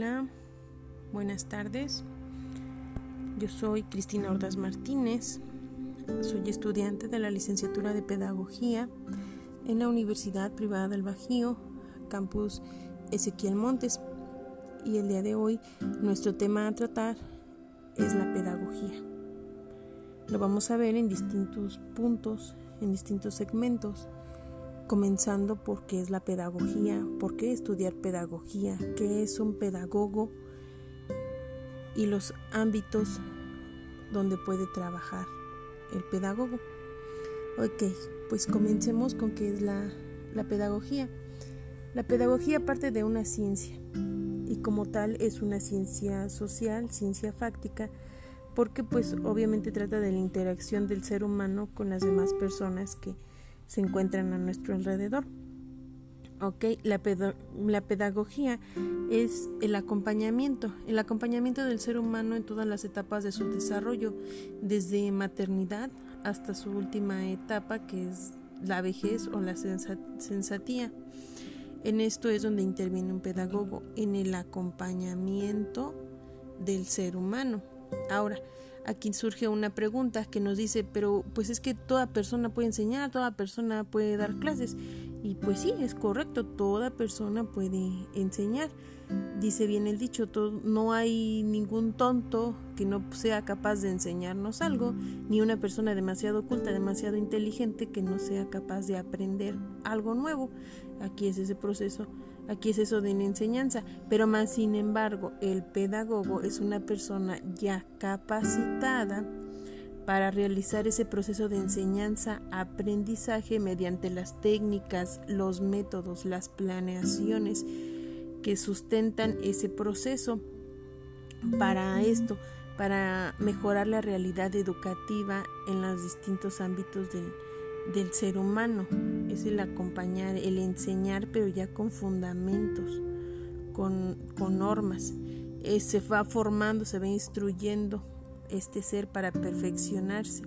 Hola, buenas tardes. Yo soy Cristina Ordaz Martínez. Soy estudiante de la licenciatura de Pedagogía en la Universidad Privada del Bajío, campus Ezequiel Montes. Y el día de hoy nuestro tema a tratar es la pedagogía. Lo vamos a ver en distintos puntos, en distintos segmentos comenzando por qué es la pedagogía, por qué estudiar pedagogía, qué es un pedagogo y los ámbitos donde puede trabajar el pedagogo. Ok, pues comencemos con qué es la, la pedagogía. La pedagogía parte de una ciencia y como tal es una ciencia social, ciencia fáctica, porque pues obviamente trata de la interacción del ser humano con las demás personas que se encuentran a nuestro alrededor. Ok, la, la, pedagogía es el acompañamiento, el acompañamiento del ser humano en todas las etapas de su desarrollo, desde maternidad hasta su última etapa, que es la vejez o la sensatía. En esto es donde interviene un pedagogo, en el acompañamiento del ser humano. Ahora, aquí surge una pregunta que nos dice, pero pues es que toda persona puede enseñar, toda persona puede dar clases. Y pues sí, es correcto, toda persona puede enseñar. Dice bien el dicho, no hay ningún tonto que no sea capaz de enseñarnos algo, ni una persona demasiado oculta, demasiado inteligente que no sea capaz de aprender algo nuevo. Aquí es ese proceso Aquí es eso de la enseñanza, pero más sin embargo, el pedagogo es una persona ya capacitada para realizar ese proceso de enseñanza-aprendizaje mediante las técnicas, los métodos, las planeaciones que sustentan ese proceso para esto, para mejorar la realidad educativa en los distintos ámbitos del, del ser humano. Es el acompañar, el enseñar, pero ya con fundamentos, con, con normas. Eh, se va formando, se va instruyendo este ser para perfeccionarse.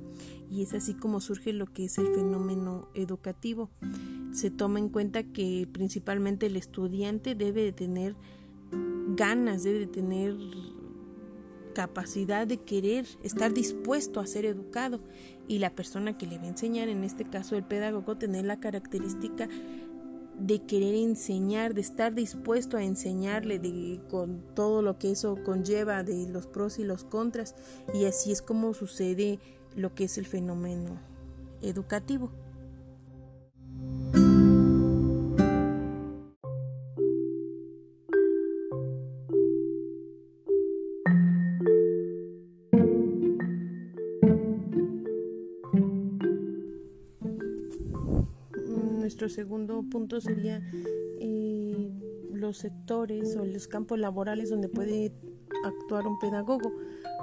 Y es así como surge lo que es el fenómeno educativo. Se toma en cuenta que principalmente el estudiante debe de tener ganas, debe de tener capacidad de querer, estar dispuesto a ser educado y la persona que le va a enseñar, en este caso el pedagogo, tener la característica de querer enseñar, de estar dispuesto a enseñarle de, con todo lo que eso conlleva, de los pros y los contras, y así es como sucede lo que es el fenómeno educativo. Nuestro segundo punto sería eh, los sectores o los campos laborales donde puede actuar un pedagogo.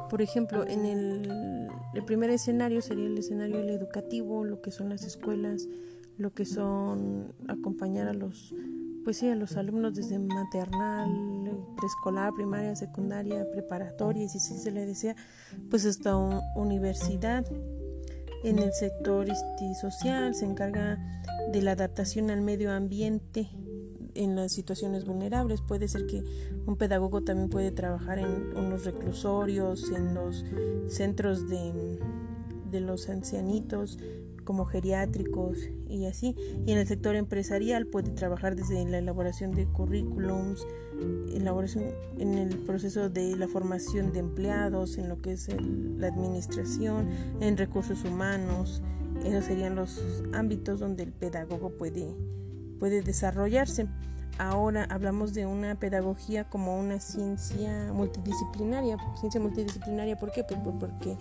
Por ejemplo, en el, primer escenario sería el escenario educativo, lo que son las escuelas, lo que son acompañar a los pues sí, a los alumnos desde maternal, preescolar, primaria, secundaria, preparatoria, y si se le desea, pues hasta universidad. En el sector este, social se encarga de la adaptación al medio ambiente en las situaciones vulnerables. Puede ser que un pedagogo también puede trabajar en unos reclusorios, en los centros de, de los ancianitos como geriátricos y así. Y en el sector empresarial puede trabajar desde la elaboración de currículums, elaboración en el proceso de la formación de empleados, en lo que es la administración, en recursos humanos, esos serían los ámbitos donde el pedagogo puede, puede desarrollarse. Ahora hablamos de una pedagogía como una ciencia multidisciplinaria. Ciencia multidisciplinaria, ¿por qué? Pues porque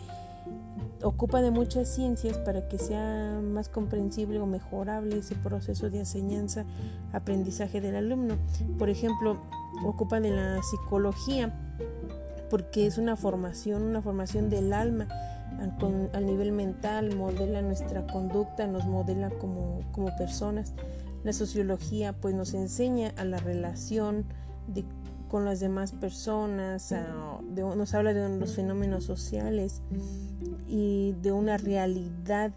ocupa de muchas ciencias para que sea más comprensible o mejorable ese proceso de enseñanza, aprendizaje del alumno. Por ejemplo, ocupa de la psicología porque es una formación, una formación del alma al, nivel mental, modela nuestra conducta, nos modela como, como personas. La sociología pues nos enseña a la relación de, con las demás personas, nos habla de los fenómenos sociales y de una realidad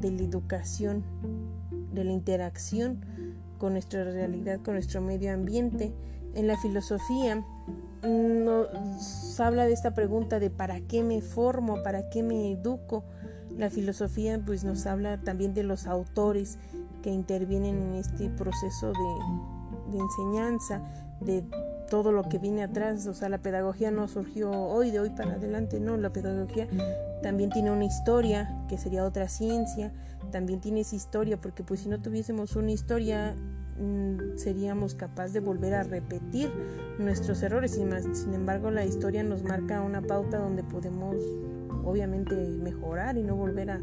de la educación, de la interacción con nuestra realidad, con nuestro medio ambiente. en la filosofía nos habla de esta pregunta de para qué me formo, para qué me educo. La filosofía pues nos habla también de los autores que intervienen en este proceso de, de enseñanza, de todo lo que viene atrás, o sea, la pedagogía no surgió hoy, de hoy para adelante, no, la pedagogía también tiene una historia, que sería otra ciencia, también tiene esa historia, porque pues si no tuviésemos una historia, mm, seríamos capaces de volver a repetir nuestros errores, y más, sin embargo la historia nos marca una pauta donde podemos obviamente mejorar y no volver a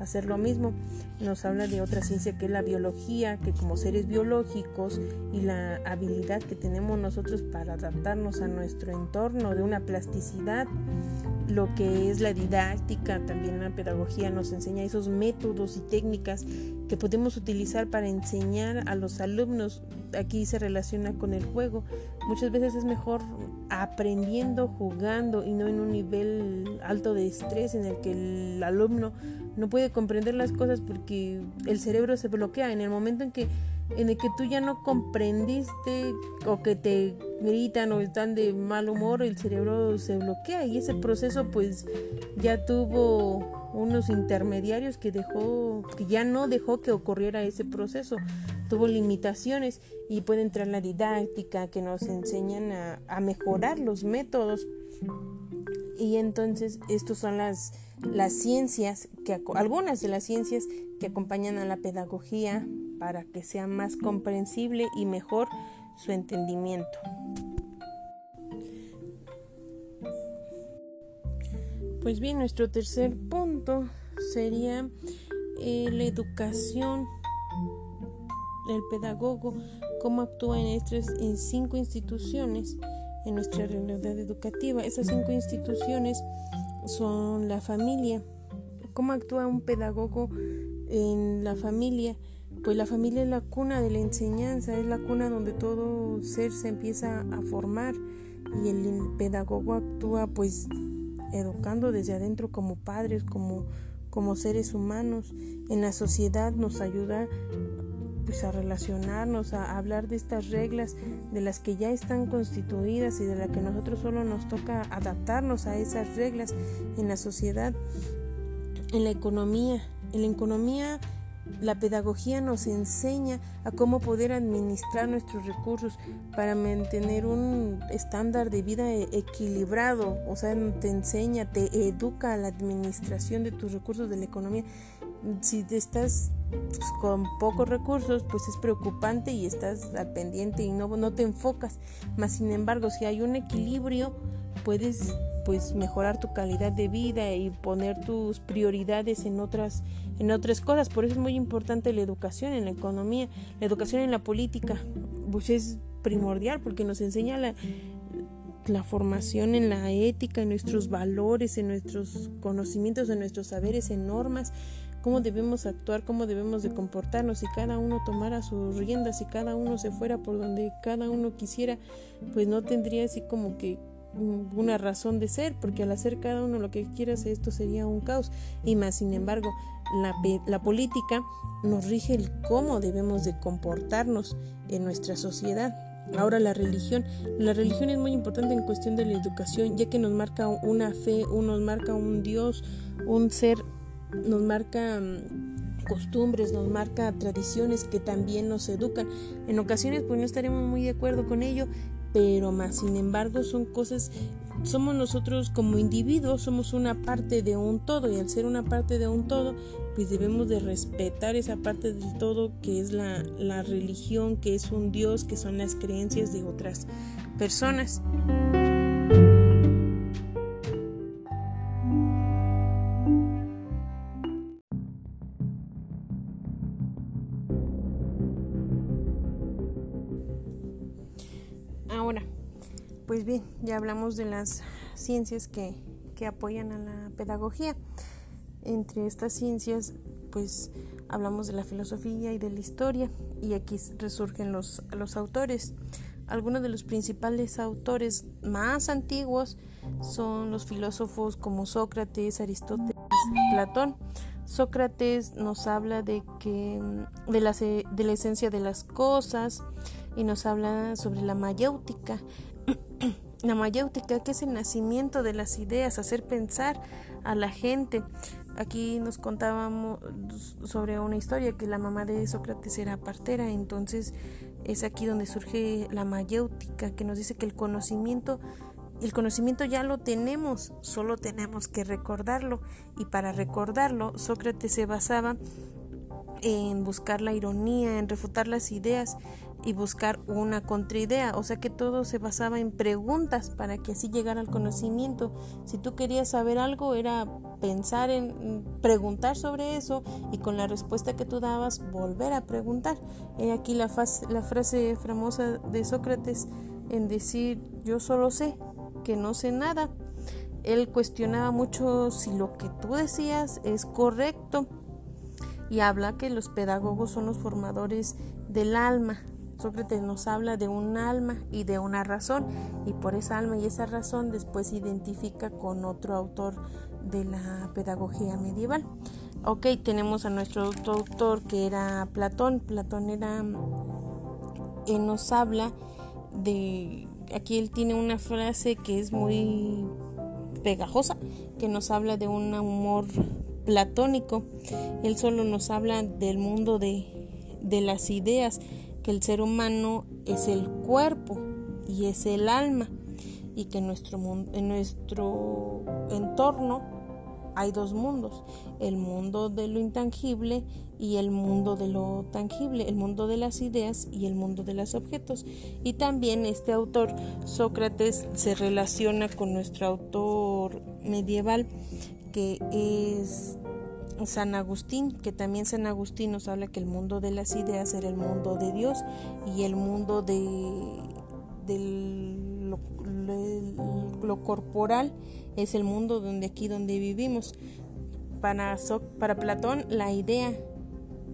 hacer lo mismo. Nos habla de otra ciencia que es la biología, que como seres biológicos y la habilidad que tenemos nosotros para adaptarnos a nuestro entorno, de una plasticidad, lo que es la didáctica, también la pedagogía nos enseña esos métodos y técnicas que podemos utilizar para enseñar a los alumnos. Aquí se relaciona con el juego. Muchas veces es mejor aprendiendo, jugando y no en un nivel alto de estrés en el que el alumno no puede comprender las cosas porque el cerebro se bloquea. En el momento en que en el que tú ya no comprendiste o que te gritan o están de mal humor, el cerebro se bloquea y ese proceso pues ya tuvo unos intermediarios que dejó que ya no dejó que ocurriera ese proceso. Tuvo limitaciones y puede entrar la didáctica que nos enseñan a, a mejorar los métodos y entonces estos son las las ciencias, que, algunas de las ciencias que acompañan a la pedagogía para que sea más comprensible y mejor su entendimiento. Pues bien, nuestro tercer punto sería eh, la educación del pedagogo, cómo actúa en estas en cinco instituciones en nuestra realidad educativa. Esas cinco instituciones son la familia. ¿Cómo actúa un pedagogo en la familia? Pues la familia es la cuna de la enseñanza, es la cuna donde todo ser se empieza a formar y el pedagogo actúa pues educando desde adentro como padres, como, como seres humanos. En la sociedad nos ayuda pues a relacionarnos, a hablar de estas reglas de las que ya están constituidas y de las que nosotros solo nos toca adaptarnos a esas reglas en la sociedad, en la economía. En la economía la pedagogía nos enseña a cómo poder administrar nuestros recursos para mantener un estándar de vida e-, equilibrado, o sea, te enseña, te educa a la administración de tus recursos de la economía. Si estás pues, con pocos recursos, pues es preocupante y estás al pendiente y no, no te enfocas. Más sin embargo, si hay un equilibrio, puedes pues mejorar tu calidad de vida y poner tus prioridades en otras en otras cosas. Por eso es muy importante la educación en la economía, la educación en la política, pues es primordial porque nos enseña la formación en la ética, en nuestros valores, en nuestros conocimientos, en nuestros saberes, en normas, cómo debemos actuar, cómo debemos de comportarnos, si cada uno tomara sus riendas, si cada uno se fuera por donde cada uno quisiera, pues no tendría así como que mm, una razón de ser, porque al hacer cada uno lo que quiera esto sería un caos. Y más, sin embargo, la, la política nos rige el cómo debemos de comportarnos en nuestra sociedad. Ahora la religión, la religión es muy importante en cuestión de la educación, ya que nos marca una fe, nos marca un Dios, un ser nos marca mm, costumbres, nos marca tradiciones que también nos educan. En ocasiones pues no estaremos muy de acuerdo con ello, pero más sin embargo son cosas, somos nosotros como individuos, somos una parte de un todo y al ser una parte de un todo, pues debemos de respetar esa parte del todo que es la, la religión, que es un Dios, que son las creencias de otras personas. Hablamos de las ciencias que, apoyan a la pedagogía. Entre estas ciencias, pues hablamos de la filosofía y de la historia, y aquí resurgen los, los autores. Algunos de los principales autores más antiguos son los filósofos como Sócrates, Aristóteles, Platón. Sócrates nos habla de que de la, de la esencia de las cosas, y nos habla sobre la mayéutica. la mayéutica que es el nacimiento de las ideas, hacer pensar a la gente. Aquí nos contábamos sobre una historia que la mamá de Sócrates era partera, entonces es aquí donde surge la mayéutica que nos dice que el conocimiento el conocimiento ya lo tenemos, solo tenemos que recordarlo y para recordarlo Sócrates se basaba en buscar la ironía, en refutar las ideas y buscar una contraidea, o sea que todo se basaba en preguntas para que así llegara al conocimiento. Si tú querías saber algo era pensar en preguntar sobre eso y con la respuesta que tú dabas volver a preguntar. He aquí la, la frase famosa de Sócrates en decir yo solo sé que no sé nada. Él cuestionaba mucho si lo que tú decías es correcto y habla que los pedagogos son los formadores del alma. Sócrates nos habla de un alma y de una razón y por esa alma y esa razón después se identifica con otro autor de la pedagogía medieval. Ok, tenemos a nuestro autor que era Platón. Platón era, él nos habla de, aquí él tiene una frase que es muy pegajosa, que nos habla de un humor platónico. Él solo nos habla del mundo de, de las ideas, que el ser humano es el cuerpo y es el alma y que en nuestro, en nuestro entorno hay dos mundos, el mundo de lo intangible y el mundo de lo tangible, el mundo de las ideas y el mundo de los objetos. Y también este autor, Sócrates, se relaciona con nuestro autor medieval, que es San Agustín, que también San Agustín nos habla que el mundo de las ideas era el mundo de Dios y el mundo de, lo, corporal es el mundo donde aquí donde vivimos. Para Platón la idea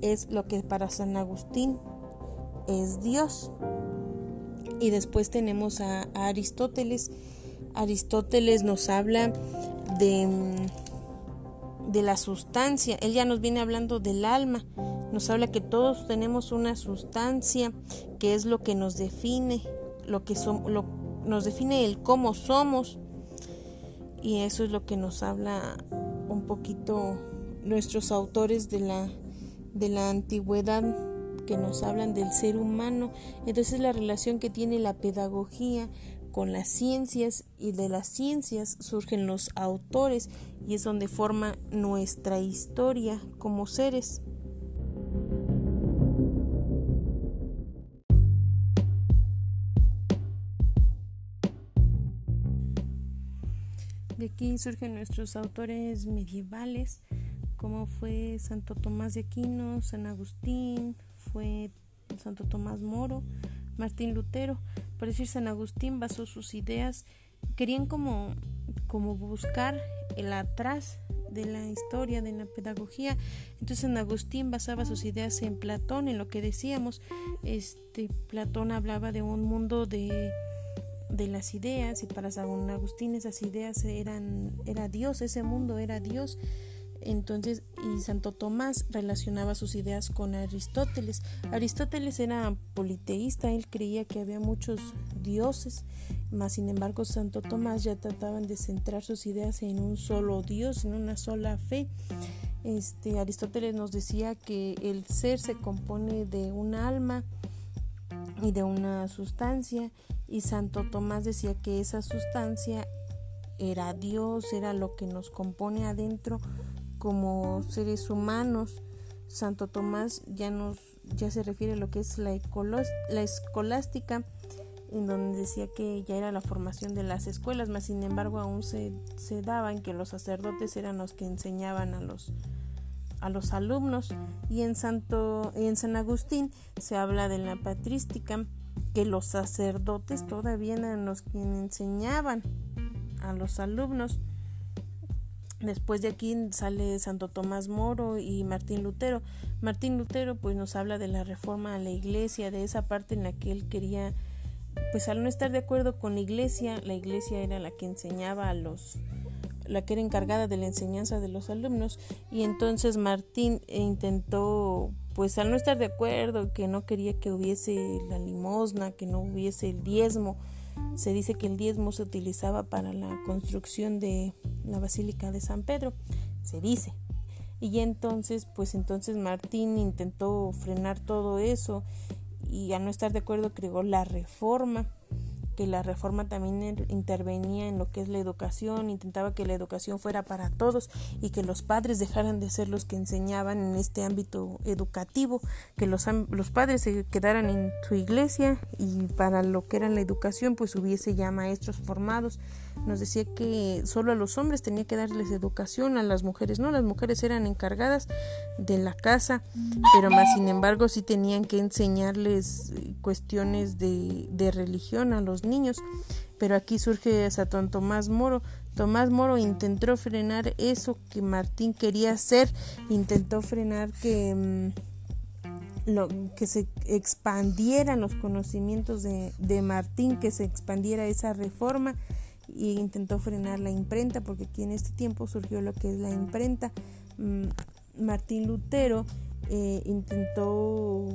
es lo que para San Agustín es Dios. Y después tenemos a Aristóteles. Aristóteles nos habla de de la sustancia. Él ya nos viene hablando del alma. Nos habla que todos tenemos una sustancia que es lo que nos define, lo que somos, lo, nos define el cómo somos. Y eso es lo que nos habla un poquito nuestros autores de la, de la antigüedad que nos hablan del ser humano. Entonces la relación que tiene la pedagogía con las ciencias y de las ciencias surgen los autores y es donde forma nuestra historia como seres. De aquí surgen nuestros autores medievales, como fue Santo Tomás de Aquino, San Agustín, fue Santo Tomás Moro, Martín Lutero. Por decir, San Agustín basó sus ideas, querían como, como buscar el atrás de la historia, de la pedagogía. Entonces San Agustín basaba sus ideas en Platón, en lo que decíamos. Este Platón hablaba de un mundo de, de las ideas y para San Agustín esas ideas eran era Dios, ese mundo era Dios. Entonces, y Santo Tomás relacionaba sus ideas con Aristóteles. Aristóteles era politeísta, él creía que había muchos dioses, mas sin embargo Santo Tomás ya trataban de centrar sus ideas en un solo Dios, en una sola fe. Este, Aristóteles nos decía que el ser se compone de un alma y de una sustancia y Santo Tomás decía que esa sustancia era Dios, era lo que nos compone adentro como seres humanos. Santo Tomás ya nos ya se refiere a lo que es la, escolástica, en donde decía que ya era la formación de las escuelas, mas sin embargo aún se, se daba en que los sacerdotes eran los que enseñaban a los a los alumnos y en Santo en San Agustín se habla de la patrística que los sacerdotes todavía eran los que enseñaban a los alumnos Después de aquí sale Santo Tomás Moro y Martín Lutero. Martín Lutero pues nos habla de la reforma a la iglesia, de esa parte en la que él quería, pues al no estar de acuerdo con la iglesia, la iglesia era la que enseñaba a los, la que era encargada de la enseñanza de los alumnos y entonces Martín intentó pues al no estar de acuerdo, que no quería que hubiese la limosna, que no hubiese el diezmo, se dice que el diezmo se utilizaba para la construcción de la Basílica de San Pedro, se dice. Y entonces, pues entonces Martín intentó frenar todo eso y al no estar de acuerdo creó la reforma que la reforma también intervenía en lo que es la educación, intentaba que la educación fuera para todos y que los padres dejaran de ser los que enseñaban en este ámbito educativo, que los, los padres se quedaran en su iglesia y para lo que era la educación pues hubiese ya maestros formados. Nos decía que solo a los hombres tenía que darles educación, a las mujeres no, las mujeres eran encargadas de la casa, pero más sin embargo sí tenían que enseñarles cuestiones de, de religión a los niños. Pero aquí surge Satón Tomás Moro. Tomás Moro intentó frenar eso que Martín quería hacer, intentó frenar que, mm, lo, que se expandieran los conocimientos de, de Martín, que se expandiera esa reforma y intentó frenar la imprenta, porque aquí en este tiempo surgió lo que es la imprenta. Mm, Martín Lutero eh, intentó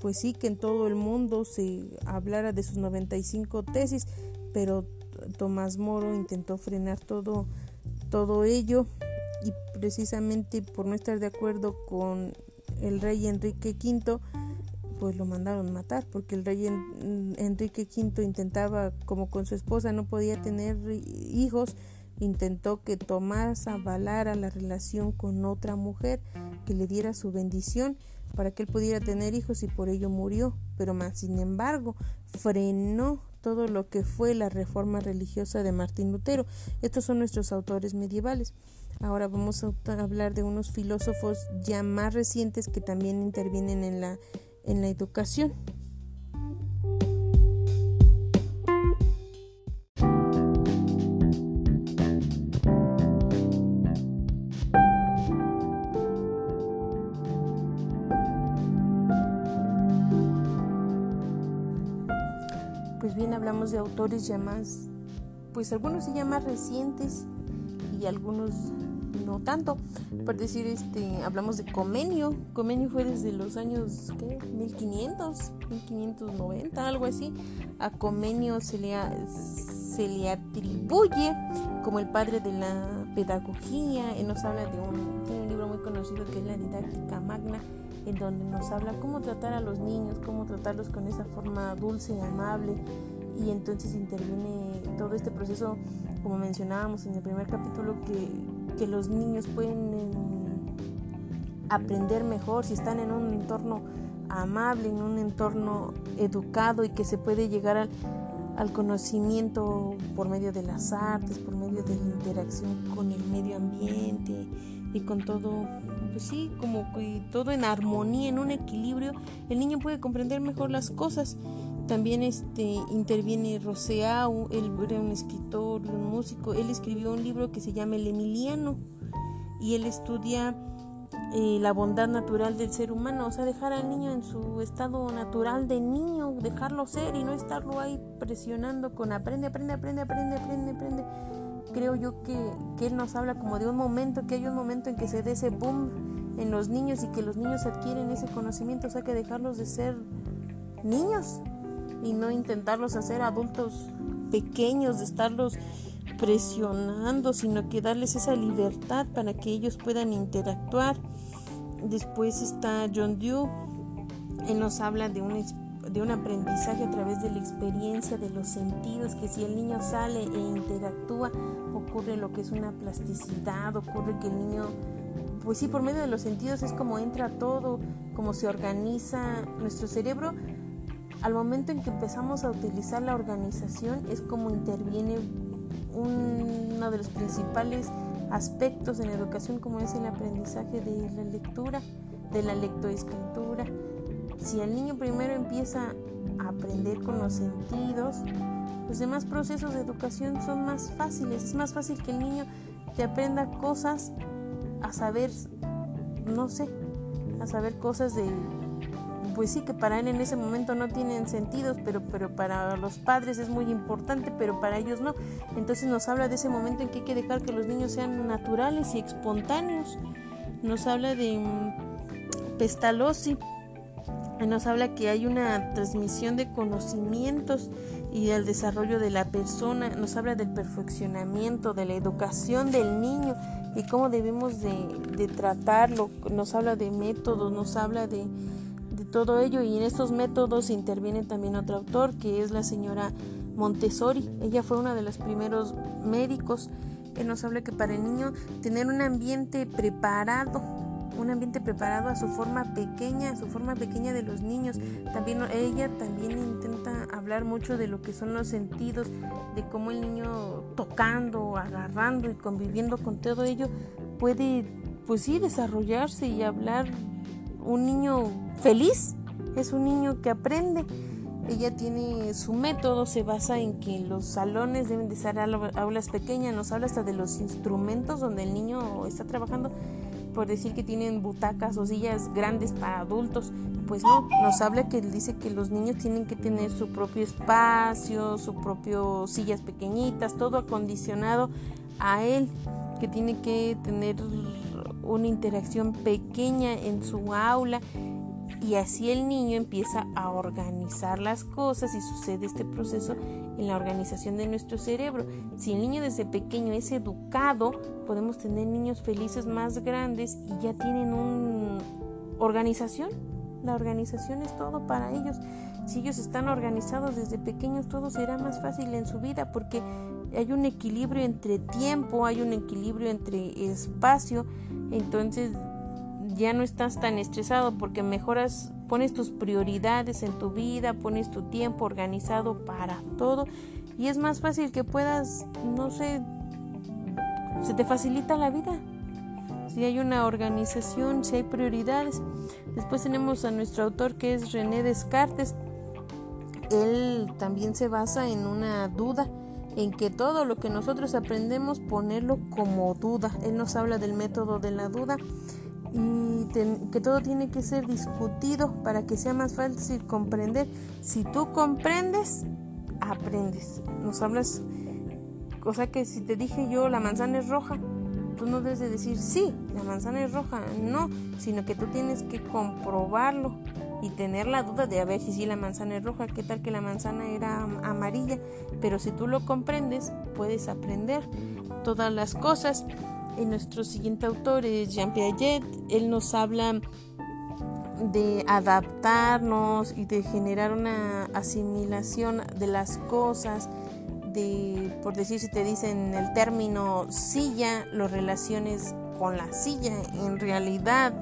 pues sí, que en todo el mundo se hablara de sus 95 tesis, pero Tomás Moro intentó frenar todo, todo ello y precisamente por no estar de acuerdo con el rey Enrique V, pues lo mandaron matar, porque el rey Enrique V intentaba, como con su esposa no podía tener hijos, intentó que Tomás avalara la relación con otra mujer, que le diera su bendición para que él pudiera tener hijos y por ello murió, pero más sin embargo frenó todo lo que fue la reforma religiosa de Martín Lutero. Estos son nuestros autores medievales. Ahora vamos a hablar de unos filósofos ya más recientes que también intervienen en la, en la educación. hablamos de autores ya más, pues algunos ya más recientes y algunos no tanto. Por decir, este, hablamos de Comenio. Comenio fue desde los años ¿qué? 1500, 1590, algo así. A Comenio se le, se le atribuye como el padre de la pedagogía. Él nos habla de un, de un libro muy conocido que es la Didáctica Magna en donde nos habla cómo tratar a los niños, cómo tratarlos con esa forma dulce, y amable, y entonces interviene todo este proceso, como mencionábamos en el primer capítulo, que, que los niños pueden em, aprender mejor si están en un entorno amable, en un entorno educado y que se puede llegar al, al conocimiento por medio de las artes, por medio de la interacción con el medio ambiente y con todo, pues sí, como que todo en armonía, en un equilibrio, el niño puede comprender mejor las cosas también este, interviene Roseau, él era un escritor, un músico. Él escribió un libro que se llama El Emiliano y él estudia eh, la bondad natural del ser humano, o sea, dejar al niño en su estado natural de niño, dejarlo ser y no estarlo ahí presionando con aprende, aprende, aprende, aprende, aprende, aprende. Creo yo que, que él nos habla como de un momento, que hay un momento en que se dé ese boom en los niños y que los niños adquieren ese conocimiento, o sea, que dejarlos de ser niños y no intentarlos hacer adultos pequeños, de estarlos presionando, sino que darles esa libertad para que ellos puedan interactuar. Después está John Dewey, él nos habla de un, de un aprendizaje a través de la experiencia, de los sentidos, que si el niño sale e interactúa, ocurre lo que es una plasticidad, ocurre que el niño, pues sí, por medio de los sentidos es como entra todo, como se organiza nuestro cerebro al momento en que empezamos a utilizar la organización es como interviene uno de los principales aspectos en la educación como es el aprendizaje de la lectura, de la lectoescritura. Si el niño primero empieza a aprender con los sentidos, los demás procesos de educación son más fáciles. Es más fácil que el niño te aprenda cosas a saber, no sé, a saber cosas de pues sí que para él en ese momento no tienen sentido, pero, pero para los padres es muy importante, pero para ellos no. Entonces nos habla de ese momento en que hay que dejar que los niños sean naturales y espontáneos. Nos habla de Pestalozzi nos habla que hay una transmisión de conocimientos y el desarrollo de la persona, nos habla del perfeccionamiento, de la educación del niño y cómo debemos de, tratarlo, nos habla de métodos, nos habla de todo ello y en estos métodos interviene también otro autor que es la señora Montessori, ella fue una de los primeros médicos que nos habla que para el niño tener un ambiente preparado un ambiente preparado a su forma pequeña, a su forma pequeña de los niños. También ella también intenta hablar mucho de lo que son los sentidos, de cómo el niño tocando, agarrando y conviviendo con todo ello puede, pues sí, desarrollarse y hablar un niño feliz. Es un niño que aprende. Ella tiene su método, se basa en que los salones deben de ser aulas pequeñas, nos habla hasta de los instrumentos donde el niño está trabajando por decir que tienen butacas o sillas grandes para adultos. Pues no, nos habla que dice que los niños tienen que tener su propio espacio, su propio sillas pequeñitas, todo acondicionado a él, que tiene que tener una interacción pequeña en su aula y así el niño empieza a organizar las cosas y sucede este proceso en la organización de nuestro cerebro. Si el niño desde pequeño es educado, podemos tener niños felices más grandes y ya tienen una organización. La organización es todo para ellos. Si ellos están organizados desde pequeños, todo será más fácil en su vida porque hay un equilibrio entre tiempo, hay un equilibrio entre espacio. Entonces ya no estás tan estresado porque mejoras, pones tus prioridades en tu vida, pones tu tiempo organizado para todo y es más fácil que puedas, no sé, se te facilita la vida. Si hay una organización, si hay prioridades. Después tenemos a nuestro autor que es René Descartes. Él también se basa en una duda, en que todo lo que nosotros aprendemos ponerlo como duda. Él nos habla del método de la duda y que todo tiene que ser discutido para que sea más fácil comprender. Si tú comprendes, aprendes. Nos hablas, cosa que si te dije yo la manzana es roja, tú no debes de decir sí, la manzana es roja, no, sino que tú tienes que comprobarlo y tener la duda de a ver si sí la manzana es roja, qué tal que la manzana era amarilla, pero si tú lo comprendes, puedes aprender todas las cosas. Y nuestro siguiente autor es Jean Piaget. Él nos habla de adaptarnos y de generar una asimilación de las cosas, de, por decir, si te dicen el término silla, lo relaciones con la silla, en realidad,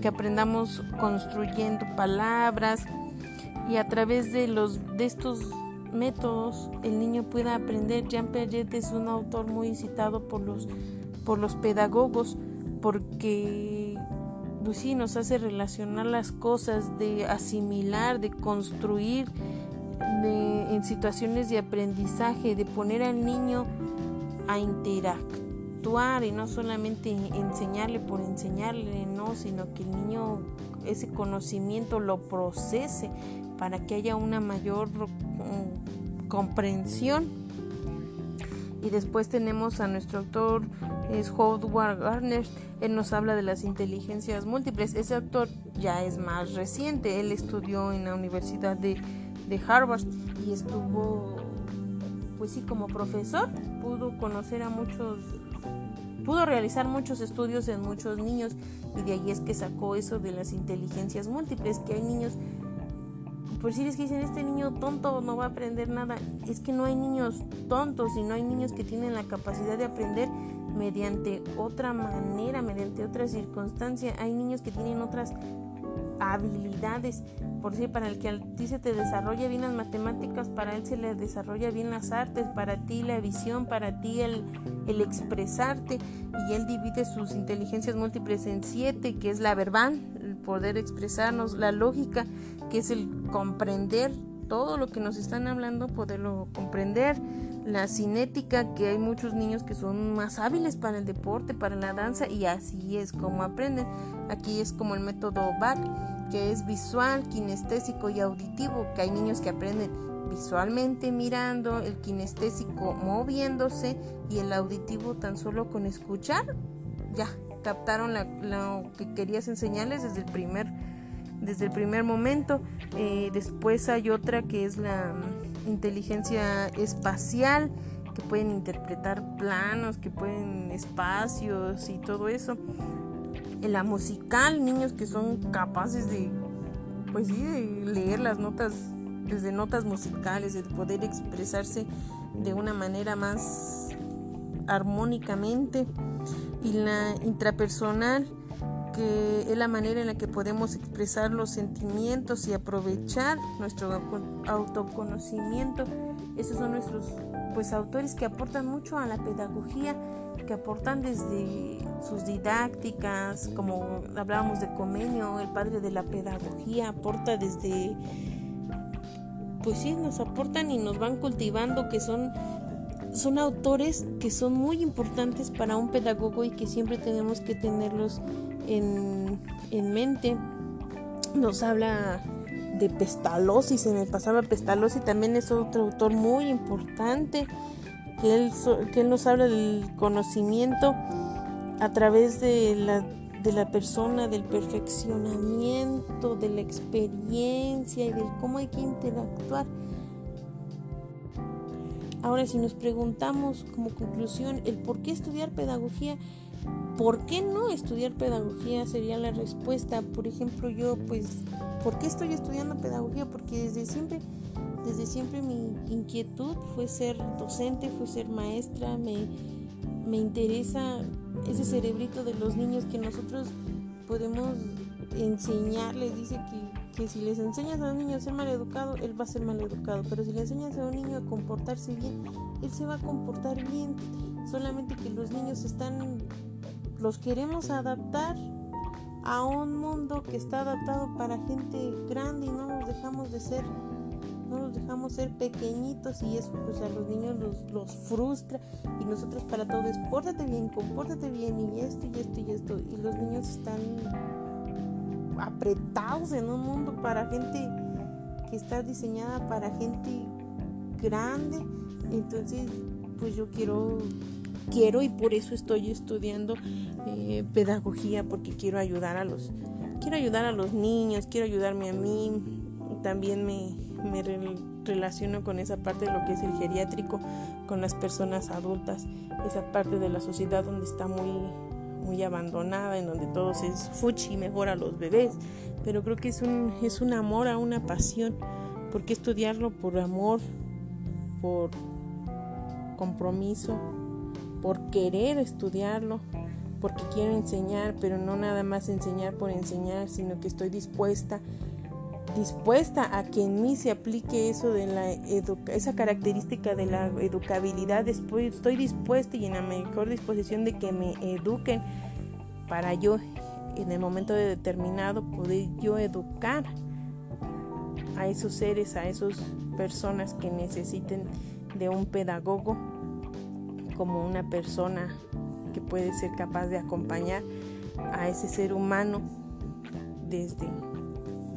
que, aprendamos construyendo palabras y a través de, los, de estos métodos el niño pueda aprender. Jean Piaget es un autor muy citado por los, por los pedagogos porque pues nos hace relacionar las cosas, de asimilar, de construir de, en situaciones de aprendizaje, de poner al niño a interactuar y no solamente enseñarle por enseñarle, no, sino que el niño ese conocimiento lo procese para que haya una mayor mm, comprensión. Y después tenemos a nuestro autor, es Howard Gardner, él nos habla de las inteligencias múltiples. Ese autor ya es más reciente, él estudió en la Universidad de, de Harvard y estuvo, pues sí, como profesor, pudo conocer a muchos pudo realizar muchos estudios en muchos niños y de ahí es que sacó eso de las inteligencias múltiples, que hay niños por si es que dicen este niño tonto no va a aprender nada, es que no hay niños tontos y no hay niños que tienen la capacidad de aprender mediante otra manera, mediante otra circunstancia. Hay niños que tienen otras habilidades. Por decir, para el que a ti se te desarrolla bien las matemáticas, para él se le desarrolla bien las artes, para ti la visión, para ti el, el expresarte. Y él divide sus inteligencias múltiples en siete, que es la verbal, el poder expresarnos, la lógica, que es el comprender todo lo que nos están hablando, poderlo comprender, la cinética, que hay muchos niños que son más hábiles para el deporte, para la danza, y así es como aprenden. Aquí es como el método BAC, que es visual, kinestésico y auditivo, que hay niños que aprenden visualmente mirando, el kinestésico moviéndose y el auditivo tan solo con escuchar, ya captaron lo que querías enseñarles desde el primer, desde el primer momento. Eh, después hay otra que es la inteligencia espacial, que pueden interpretar planos, que pueden espacios y todo eso. En la musical, niños que son capaces de, pues sí, de leer las notas desde notas musicales, de poder expresarse de una manera más armónicamente y la intrapersonal que es la manera en la que podemos expresar los sentimientos y aprovechar nuestro autoconocimiento. Esos son nuestros pues autores que aportan mucho a la pedagogía, que aportan desde sus didácticas, como hablábamos de Comenio, el padre de la pedagogía, aporta desde pues sí, nos aportan y nos van cultivando, que son, son autores que son muy importantes para un pedagogo y que siempre tenemos que tenerlos en, en mente. Nos habla de Pestalozzi, se me pasaba Pestalozzi, también es otro autor muy importante, que él, que él nos habla del conocimiento a través de la de la persona, del perfeccionamiento, de la experiencia y de cómo hay que interactuar. Ahora, si nos preguntamos como conclusión el por qué estudiar pedagogía, ¿por qué no estudiar pedagogía? Sería la respuesta. Por ejemplo, yo, pues, ¿por qué estoy estudiando pedagogía? Porque desde siempre, desde siempre mi inquietud fue ser docente, fue ser maestra, me, me interesa ese cerebrito de los niños que nosotros podemos enseñarles. Dice que, que si les enseñas a un niño a ser mal educado, él va a ser mal educado. Pero si le enseñas a un niño a comportarse bien, él se va a comportar bien. Solamente que los niños están, los queremos adaptar a un mundo que está adaptado para gente grande y no nos dejamos de ser no nos dejamos ser pequeñitos y eso pues a los niños los, frustra y nosotros para todo es pórtate bien, compórtate bien y esto y esto y esto y los niños están apretados en un mundo para gente que está diseñada para gente grande. Entonces pues yo quiero quiero y por eso estoy estudiando eh, pedagogía porque quiero ayudar a los quiero ayudar a los niños quiero ayudarme a mí también me, me relaciono con esa parte de lo que es el geriátrico, con las personas adultas, esa parte de la sociedad donde está muy, muy abandonada, en donde todo es fuchi mejor a los bebés. Pero creo que es un, es un amor a una pasión. ¿Por qué estudiarlo? Por amor, por compromiso, por querer estudiarlo, porque quiero enseñar, pero no nada más enseñar por enseñar, sino que estoy dispuesta dispuesta a que en mí se aplique eso de la esa característica de la educabilidad, estoy dispuesta y en la mejor disposición de que me eduquen para yo en el momento de determinado poder yo educar a esos seres, a esas personas que necesiten de un pedagogo como una persona que puede ser capaz de acompañar a ese ser humano desde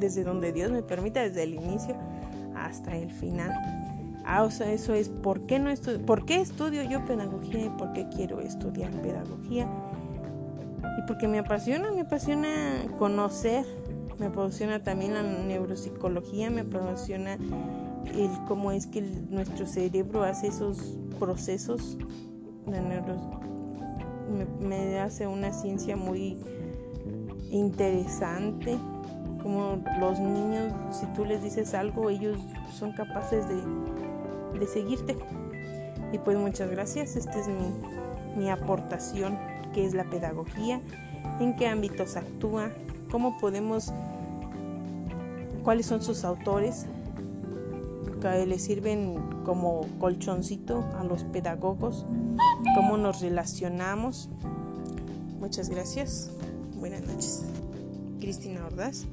desde donde Dios me permita, desde el inicio hasta el final. Ah, o sea, eso es por qué, no estudio, por qué estudio yo pedagogía y por qué quiero estudiar pedagogía. Y porque me apasiona, me apasiona conocer, me apasiona también la neuropsicología, me apasiona el cómo es que nuestro cerebro hace esos procesos. Me hace una ciencia muy interesante como los niños, si tú les dices algo, ellos son capaces de, de seguirte. Y pues muchas gracias, esta es mi, mi aportación, que es la pedagogía, en qué ámbitos actúa, cómo podemos, cuáles son sus autores, le sirven como colchoncito a los pedagogos, cómo nos relacionamos. Muchas gracias. Buenas noches. Cristina Ordaz.